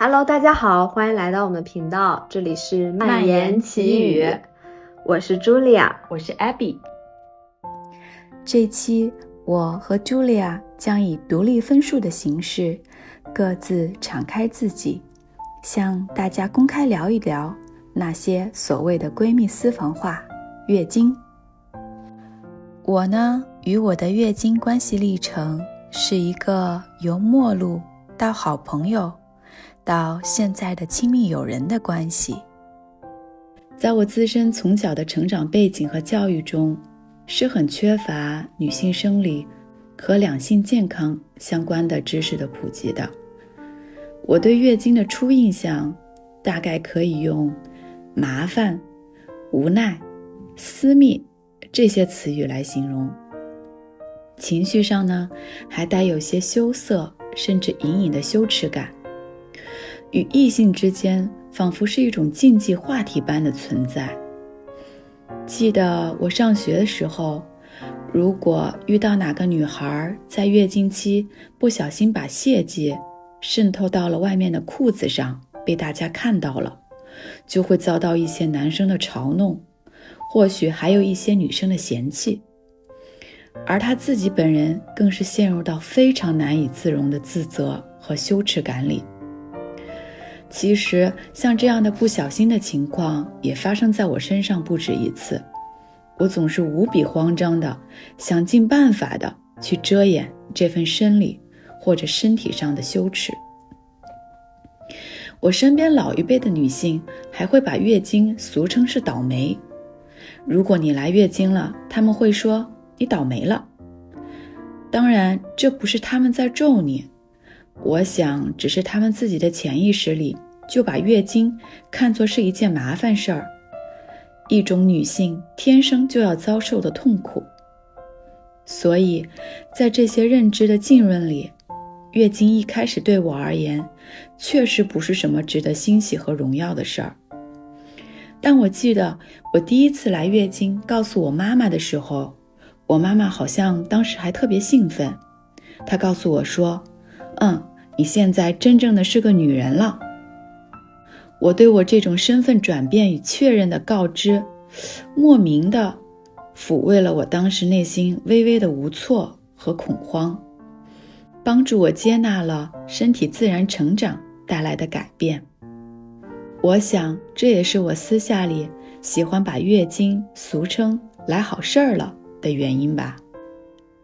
Hello，大家好，欢迎来到我们的频道，这里是蔓延奇语，我是 Julia，我是 Abby。这期我和 Julia 将以独立分数的形式，各自敞开自己，向大家公开聊一聊那些所谓的闺蜜私房话——月经。我呢，与我的月经关系历程是一个由陌路到好朋友，到现在的亲密友人的关系。在我自身从小的成长背景和教育中，是很缺乏女性生理和两性健康相关的知识的普及的。我对月经的初印象，大概可以用麻烦、无奈、私密。这些词语来形容，情绪上呢，还带有些羞涩，甚至隐隐的羞耻感。与异性之间，仿佛是一种禁忌话题般的存在。记得我上学的时候，如果遇到哪个女孩在月经期不小心把血迹渗透到了外面的裤子上，被大家看到了，就会遭到一些男生的嘲弄。或许还有一些女生的嫌弃，而她自己本人更是陷入到非常难以自容的自责和羞耻感里。其实，像这样的不小心的情况也发生在我身上不止一次。我总是无比慌张的，想尽办法的去遮掩这份生理或者身体上的羞耻。我身边老一辈的女性还会把月经俗称是倒霉。如果你来月经了，他们会说你倒霉了。当然，这不是他们在咒你，我想只是他们自己的潜意识里就把月经看作是一件麻烦事儿，一种女性天生就要遭受的痛苦。所以，在这些认知的浸润里，月经一开始对我而言，确实不是什么值得欣喜和荣耀的事儿。但我记得我第一次来月经，告诉我妈妈的时候，我妈妈好像当时还特别兴奋。她告诉我说：“嗯，你现在真正的是个女人了。”我对我这种身份转变与确认的告知，莫名的抚慰了我当时内心微微的无措和恐慌，帮助我接纳了身体自然成长带来的改变。我想，这也是我私下里喜欢把月经俗称“来好事儿了”的原因吧，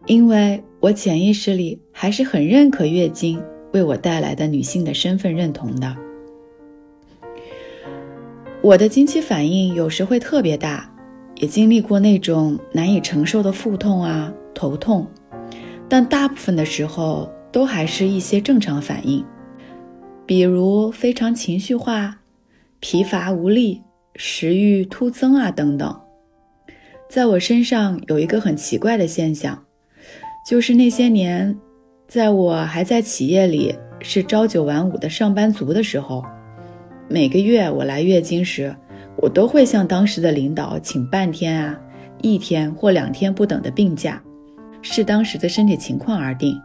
因为我潜意识里还是很认可月经为我带来的女性的身份认同的。我的经期反应有时会特别大，也经历过那种难以承受的腹痛啊、头痛，但大部分的时候都还是一些正常反应，比如非常情绪化。疲乏无力、食欲突增啊，等等。在我身上有一个很奇怪的现象，就是那些年，在我还在企业里是朝九晚五的上班族的时候，每个月我来月经时，我都会向当时的领导请半天啊、一天或两天不等的病假，视当时的身体情况而定。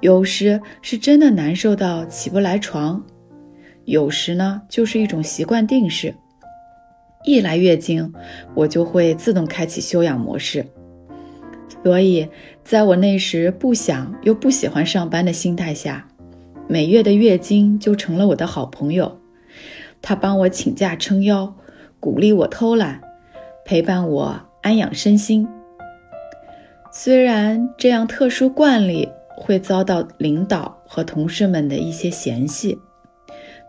有时是真的难受到起不来床。有时呢，就是一种习惯定式，一来月经，我就会自动开启休养模式。所以，在我那时不想又不喜欢上班的心态下，每月的月经就成了我的好朋友。他帮我请假撑腰，鼓励我偷懒，陪伴我安养身心。虽然这样特殊惯例会遭到领导和同事们的一些嫌隙。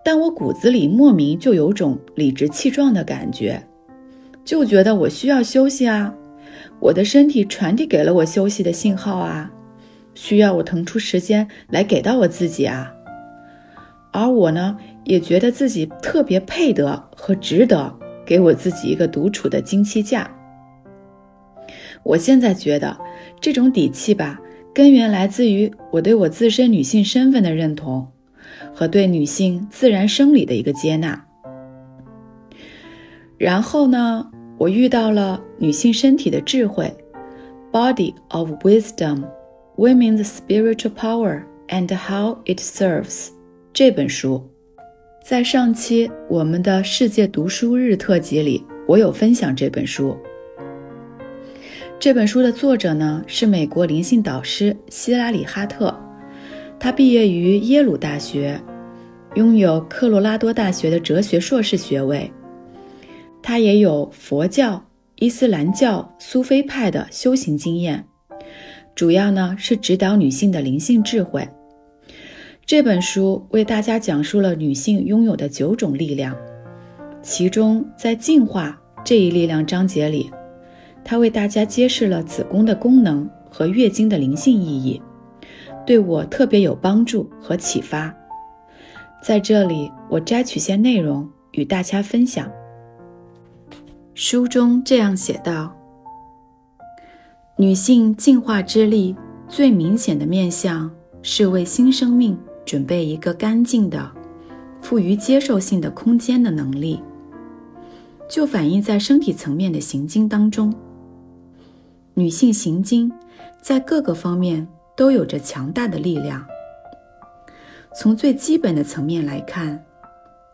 但我骨子里莫名就有种理直气壮的感觉，就觉得我需要休息啊，我的身体传递给了我休息的信号啊，需要我腾出时间来给到我自己啊。而我呢，也觉得自己特别配得和值得给我自己一个独处的经期假。我现在觉得这种底气吧，根源来自于我对我自身女性身份的认同。和对女性自然生理的一个接纳。然后呢，我遇到了《女性身体的智慧》（Body of Wisdom: Women's Spiritual Power and How It Serves） 这本书，在上期我们的世界读书日特辑里，我有分享这本书。这本书的作者呢是美国灵性导师希拉里·哈特，他毕业于耶鲁大学，拥有科罗拉多大学的哲学硕士学位。他也有佛教、伊斯兰教、苏菲派的修行经验，主要呢是指导女性的灵性智慧。这本书为大家讲述了女性拥有的九种力量，其中在进化这一力量章节里，他为大家揭示了子宫的功能和月经的灵性意义，对我特别有帮助和启发。在这里，我摘取些内容与大家分享。书中这样写道：女性进化之力最明显的面相是为新生命。准备一个干净的、富于接受性的空间的能力，就反映在身体层面的行经当中。女性行经在各个方面都有着强大的力量。从最基本的层面来看，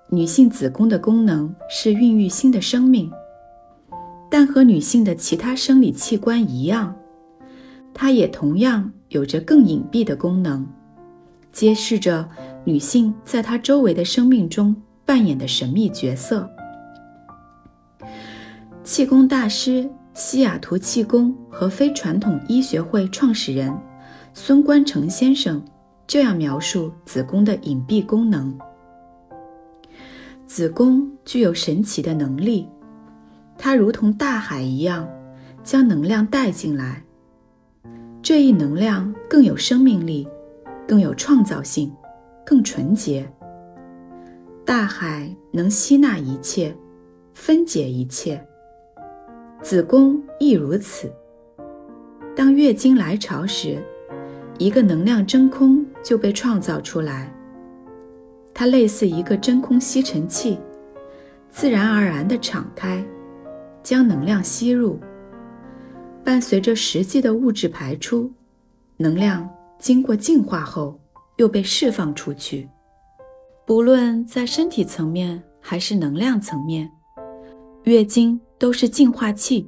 女性子宫的功能是孕育新的生命，但和女性的其他生理器官一样，它也同样有着更隐蔽的功能。揭示着女性在她周围的生命中扮演的神秘角色。气功大师西雅图气功和非传统医学会创始人孙观成先生这样描述子宫的隐蔽功能：子宫具有神奇的能力，它如同大海一样，将能量带进来。这一能量更有生命力。更有创造性，更纯洁。大海能吸纳一切，分解一切。子宫亦如此。当月经来潮时，一个能量真空就被创造出来。它类似一个真空吸尘器，自然而然地敞开，将能量吸入。伴随着实际的物质排出，能量。经过净化后，又被释放出去。不论在身体层面还是能量层面，月经都是净化器。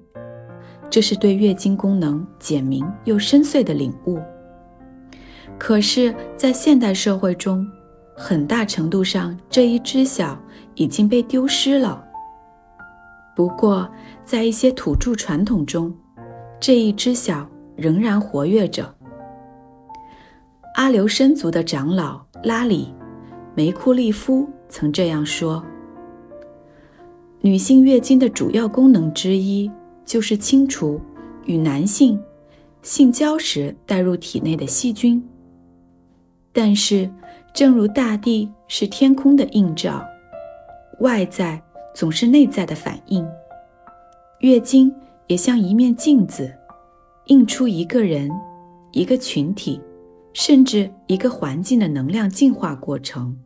这是对月经功能简明又深邃的领悟。可是，在现代社会中，很大程度上这一知晓已经被丢失了。不过，在一些土著传统中，这一知晓仍然活跃着。阿留申族的长老拉里·梅库利夫曾这样说：“女性月经的主要功能之一，就是清除与男性性交时带入体内的细菌。但是，正如大地是天空的映照，外在总是内在的反应，月经也像一面镜子，映出一个人、一个群体。”甚至一个环境的能量进化过程。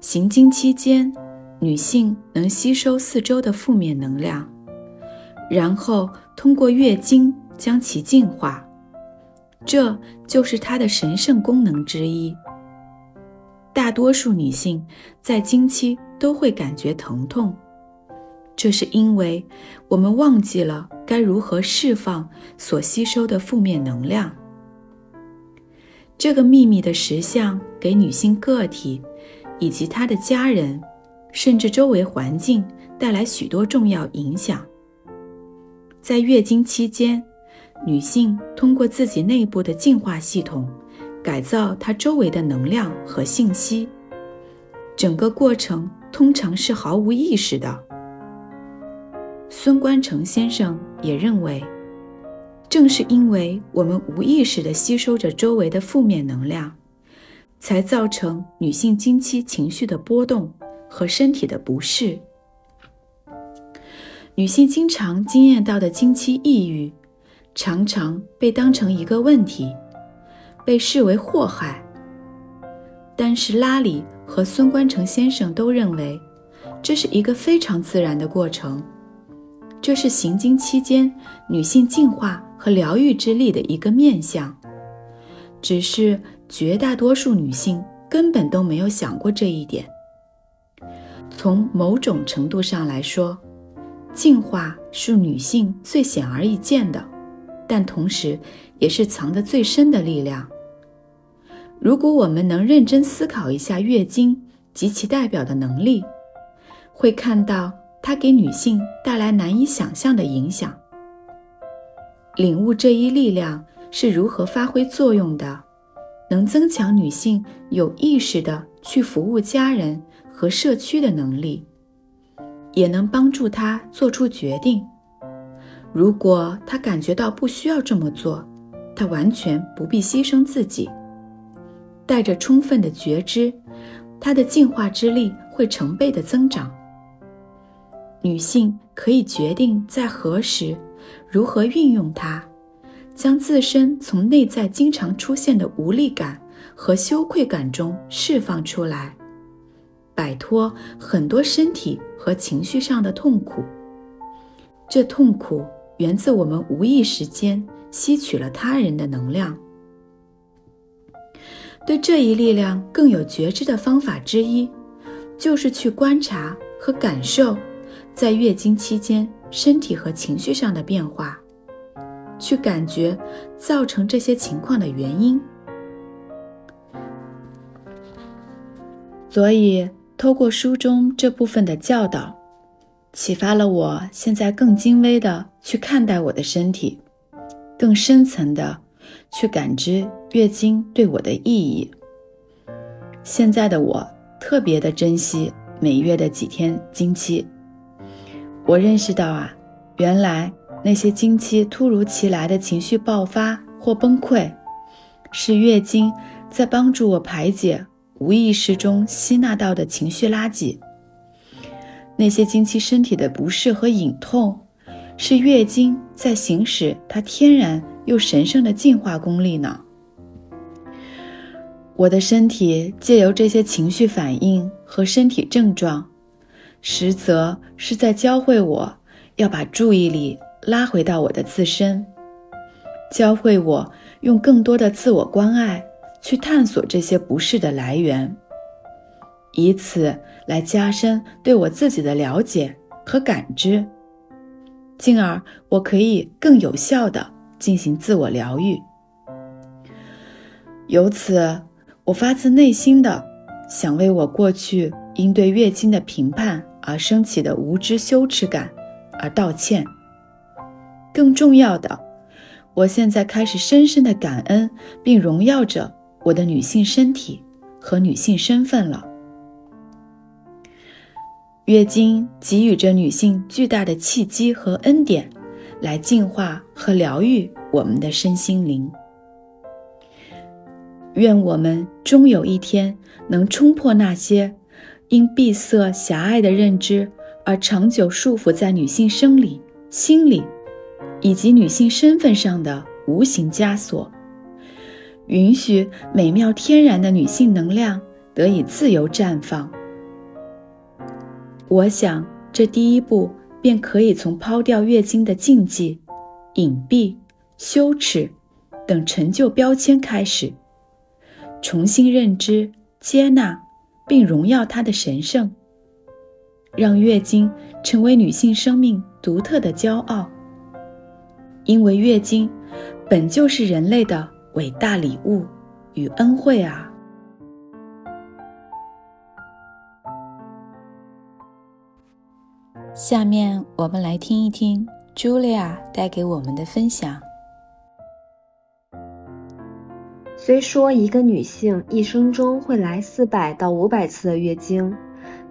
行经期间，女性能吸收四周的负面能量，然后通过月经将其净化，这就是它的神圣功能之一。大多数女性在经期都会感觉疼痛，这是因为我们忘记了该如何释放所吸收的负面能量。这个秘密的实相给女性个体以及她的家人，甚至周围环境带来许多重要影响。在月经期间，女性通过自己内部的净化系统，改造她周围的能量和信息。整个过程通常是毫无意识的。孙观成先生也认为。正是因为我们无意识地吸收着周围的负面能量，才造成女性经期情绪的波动和身体的不适。女性经常经验到的经期抑郁，常常被当成一个问题，被视为祸害。但是拉里和孙观成先生都认为，这是一个非常自然的过程，这是行经期间女性进化。和疗愈之力的一个面相，只是绝大多数女性根本都没有想过这一点。从某种程度上来说，进化是女性最显而易见的，但同时也是藏得最深的力量。如果我们能认真思考一下月经及其代表的能力，会看到它给女性带来难以想象的影响。领悟这一力量是如何发挥作用的，能增强女性有意识的去服务家人和社区的能力，也能帮助她做出决定。如果她感觉到不需要这么做，她完全不必牺牲自己。带着充分的觉知，她的进化之力会成倍的增长。女性可以决定在何时。如何运用它，将自身从内在经常出现的无力感和羞愧感中释放出来，摆脱很多身体和情绪上的痛苦。这痛苦源自我们无意识间吸取了他人的能量。对这一力量更有觉知的方法之一，就是去观察和感受，在月经期间。身体和情绪上的变化，去感觉造成这些情况的原因。所以，透过书中这部分的教导，启发了我现在更精微的去看待我的身体，更深层的去感知月经对我的意义。现在的我特别的珍惜每月的几天经期。我认识到啊，原来那些经期突如其来的情绪爆发或崩溃，是月经在帮助我排解无意识中吸纳到的情绪垃圾。那些经期身体的不适和隐痛，是月经在行使它天然又神圣的净化功力呢。我的身体借由这些情绪反应和身体症状。实则是在教会我要把注意力拉回到我的自身，教会我用更多的自我关爱去探索这些不适的来源，以此来加深对我自己的了解和感知，进而我可以更有效地进行自我疗愈。由此，我发自内心的想为我过去因对月经的评判。而升起的无知羞耻感，而道歉。更重要的，我现在开始深深的感恩并荣耀着我的女性身体和女性身份了。月经给予着女性巨大的契机和恩典，来净化和疗愈我们的身心灵。愿我们终有一天能冲破那些。因闭塞狭隘的认知而长久束缚在女性生理、心理以及女性身份上的无形枷锁，允许美妙天然的女性能量得以自由绽放。我想，这第一步便可以从抛掉月经的禁忌、隐蔽、羞耻等陈旧标签开始，重新认知、接纳。并荣耀它的神圣，让月经成为女性生命独特的骄傲。因为月经本就是人类的伟大礼物与恩惠啊！下面我们来听一听 Julia 带给我们的分享。虽说一个女性一生中会来四百到五百次的月经，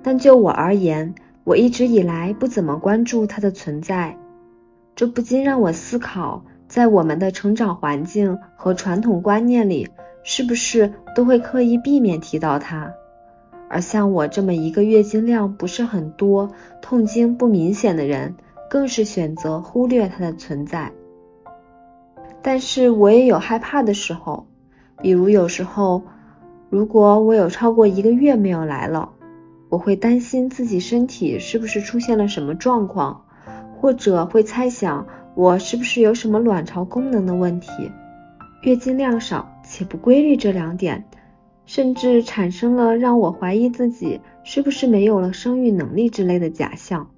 但就我而言，我一直以来不怎么关注它的存在。这不禁让我思考，在我们的成长环境和传统观念里，是不是都会刻意避免提到它？而像我这么一个月经量不是很多、痛经不明显的人，更是选择忽略它的存在。但是我也有害怕的时候。比如有时候，如果我有超过一个月没有来了，我会担心自己身体是不是出现了什么状况，或者会猜想我是不是有什么卵巢功能的问题。月经量少且不规律这两点，甚至产生了让我怀疑自己是不是没有了生育能力之类的假象。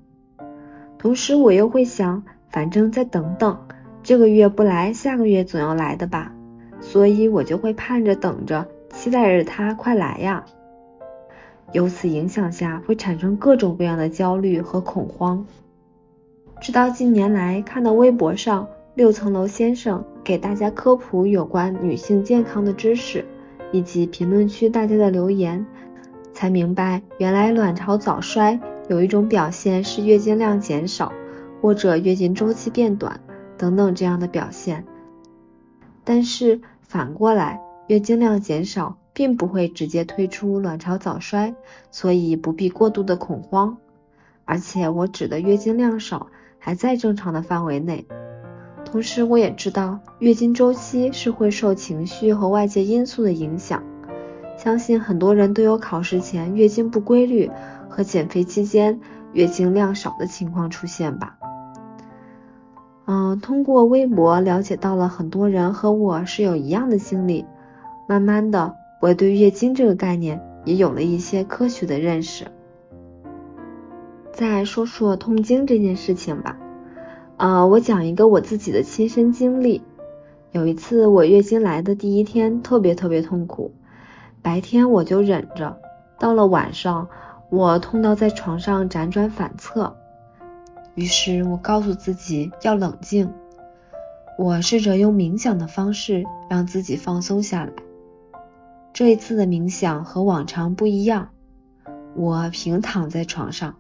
同时，我又会想，反正再等等，这个月不来，下个月总要来的吧，所以我就会盼着等着，期待着他快来呀。由此影响下，会产生各种各样的焦虑和恐慌。直到近年来看到微博上六层楼先生给大家科普有关女性健康的知识，以及评论区大家的留言，才明白原来卵巢早衰有一种表现是月经量减少，或者月经周期变短等等这样的表现。但是反过来，月经量减少并不会直接推出卵巢早衰，所以不必过度的恐慌。而且我指的月经量少。还在正常的范围内，同时我也知道月经周期是会受情绪和外界因素的影响。相信很多人都有考试前月经不规律和减肥期间月经量少的情况出现吧。嗯，通过微博了解到了很多人和我是有一样的经历，慢慢的我对月经这个概念也有了一些科学的认识。再说说痛经这件事情吧，呃，我讲一个我自己的亲身经历。有一次我月经来的第一天特别特别痛苦，白天我就忍着，到了晚上我痛到在床上辗转反侧，于是我告诉自己要冷静，我试着用冥想的方式让自己放松下来。这一次的冥想和往常不一样，我平躺在床上。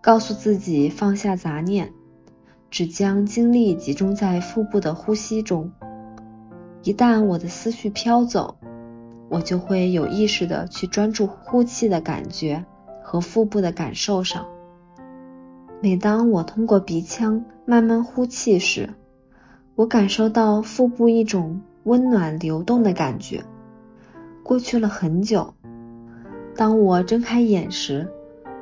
告诉自己放下杂念，只将精力集中在腹部的呼吸中。一旦我的思绪飘走，我就会有意识的去专注呼气的感觉和腹部的感受上。每当我通过鼻腔慢慢呼气时，我感受到腹部一种温暖流动的感觉。过去了很久，当我睁开眼时。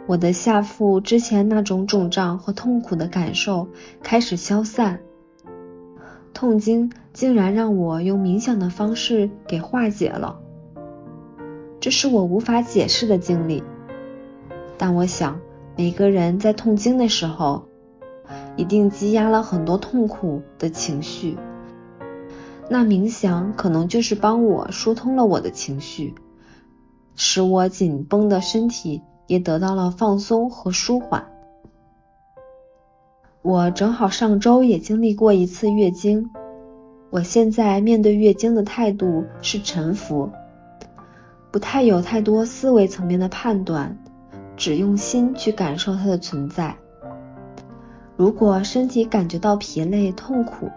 我的下腹之前那种肿胀和痛苦的感受开始消散，痛经竟然让我用冥想的方式给化解了，这是我无法解释的经历。但我想，每个人在痛经的时候，一定积压了很多痛苦的情绪，那冥想可能就是帮我疏通了我的情绪，使我紧绷的身体。也得到了放松和舒缓。我正好上周也经历过一次月经，我现在面对月经的态度是臣服，不太有太多思维层面的判断，只用心去感受它的存在。如果身体感觉到疲累、痛苦，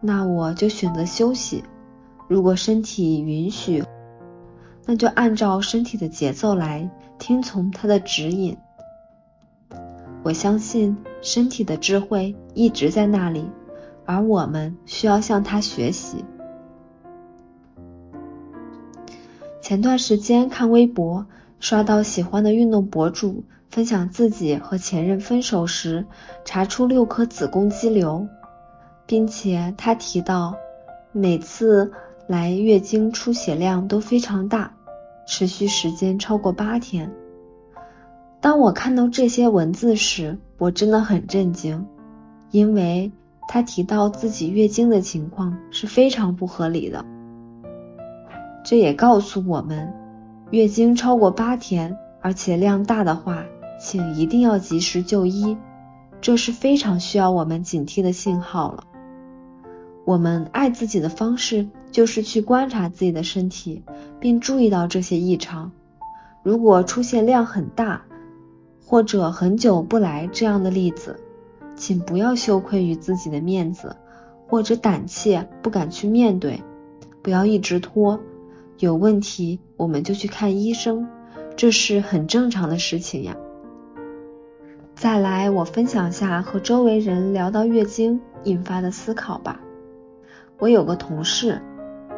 那我就选择休息；如果身体允许，那就按照身体的节奏来，听从他的指引。我相信身体的智慧一直在那里，而我们需要向他学习。前段时间看微博，刷到喜欢的运动博主分享自己和前任分手时查出六颗子宫肌瘤，并且他提到每次来月经出血量都非常大。持续时间超过八天。当我看到这些文字时，我真的很震惊，因为他提到自己月经的情况是非常不合理的。这也告诉我们，月经超过八天，而且量大的话，请一定要及时就医，这是非常需要我们警惕的信号了。我们爱自己的方式就是去观察自己的身体，并注意到这些异常。如果出现量很大或者很久不来这样的例子，请不要羞愧于自己的面子，或者胆怯不敢去面对，不要一直拖。有问题我们就去看医生，这是很正常的事情呀。再来，我分享下和周围人聊到月经引发的思考吧。我有个同事，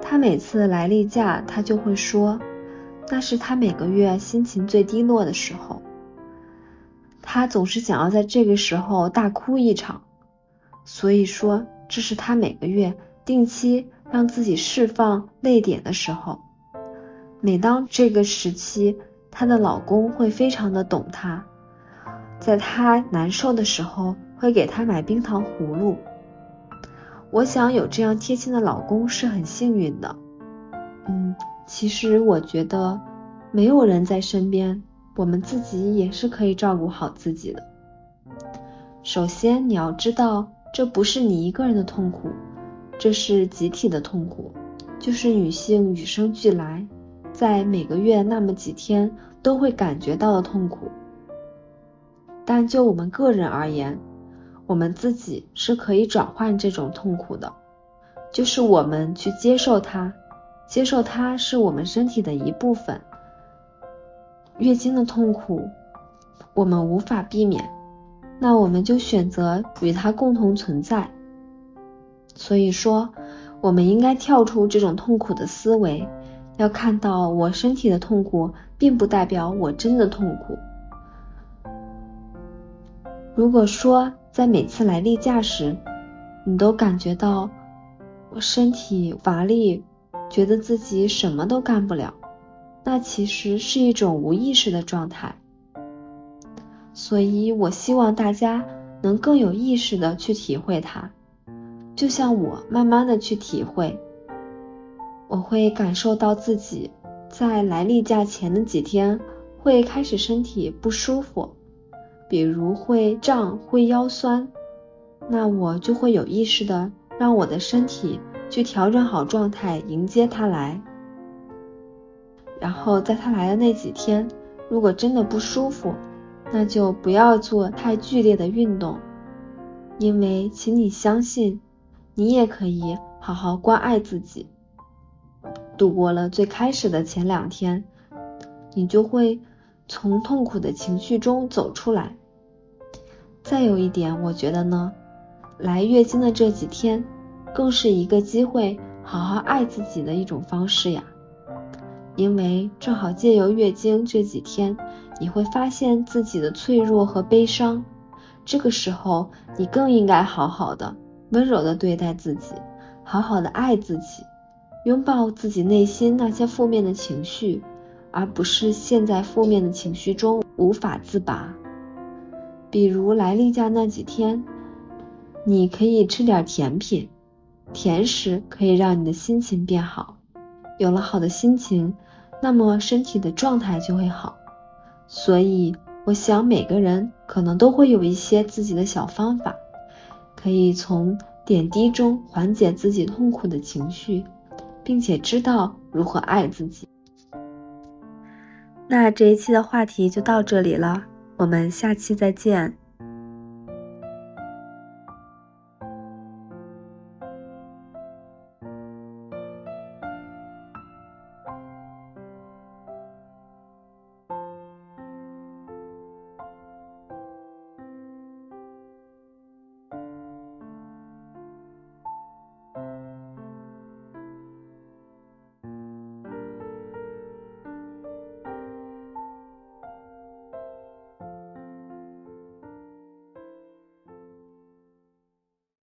他每次来例假，他就会说，那是他每个月心情最低落的时候。他总是想要在这个时候大哭一场，所以说这是他每个月定期让自己释放泪点的时候。每当这个时期，她的老公会非常的懂她，在她难受的时候会给她买冰糖葫芦。我想有这样贴心的老公是很幸运的。嗯，其实我觉得没有人在身边，我们自己也是可以照顾好自己的。首先你要知道，这不是你一个人的痛苦，这是集体的痛苦，就是女性与生俱来。在每个月那么几天都会感觉到的痛苦，但就我们个人而言，我们自己是可以转换这种痛苦的，就是我们去接受它，接受它是我们身体的一部分。月经的痛苦我们无法避免，那我们就选择与它共同存在。所以说，我们应该跳出这种痛苦的思维。要看到我身体的痛苦，并不代表我真的痛苦。如果说在每次来例假时，你都感觉到我身体乏力，觉得自己什么都干不了，那其实是一种无意识的状态。所以我希望大家能更有意识的去体会它，就像我慢慢的去体会。我会感受到自己在来例假前的几天会开始身体不舒服，比如会胀、会腰酸，那我就会有意识的让我的身体去调整好状态，迎接它来。然后在它来的那几天，如果真的不舒服，那就不要做太剧烈的运动，因为请你相信，你也可以好好关爱自己。度过了最开始的前两天，你就会从痛苦的情绪中走出来。再有一点，我觉得呢，来月经的这几天，更是一个机会好好爱自己的一种方式呀。因为正好借由月经这几天，你会发现自己的脆弱和悲伤，这个时候你更应该好好的、温柔的对待自己，好好的爱自己。拥抱自己内心那些负面的情绪，而不是陷在负面的情绪中无法自拔。比如来例假那几天，你可以吃点甜品，甜食可以让你的心情变好。有了好的心情，那么身体的状态就会好。所以，我想每个人可能都会有一些自己的小方法，可以从点滴中缓解自己痛苦的情绪。并且知道如何爱自己。那这一期的话题就到这里了，我们下期再见。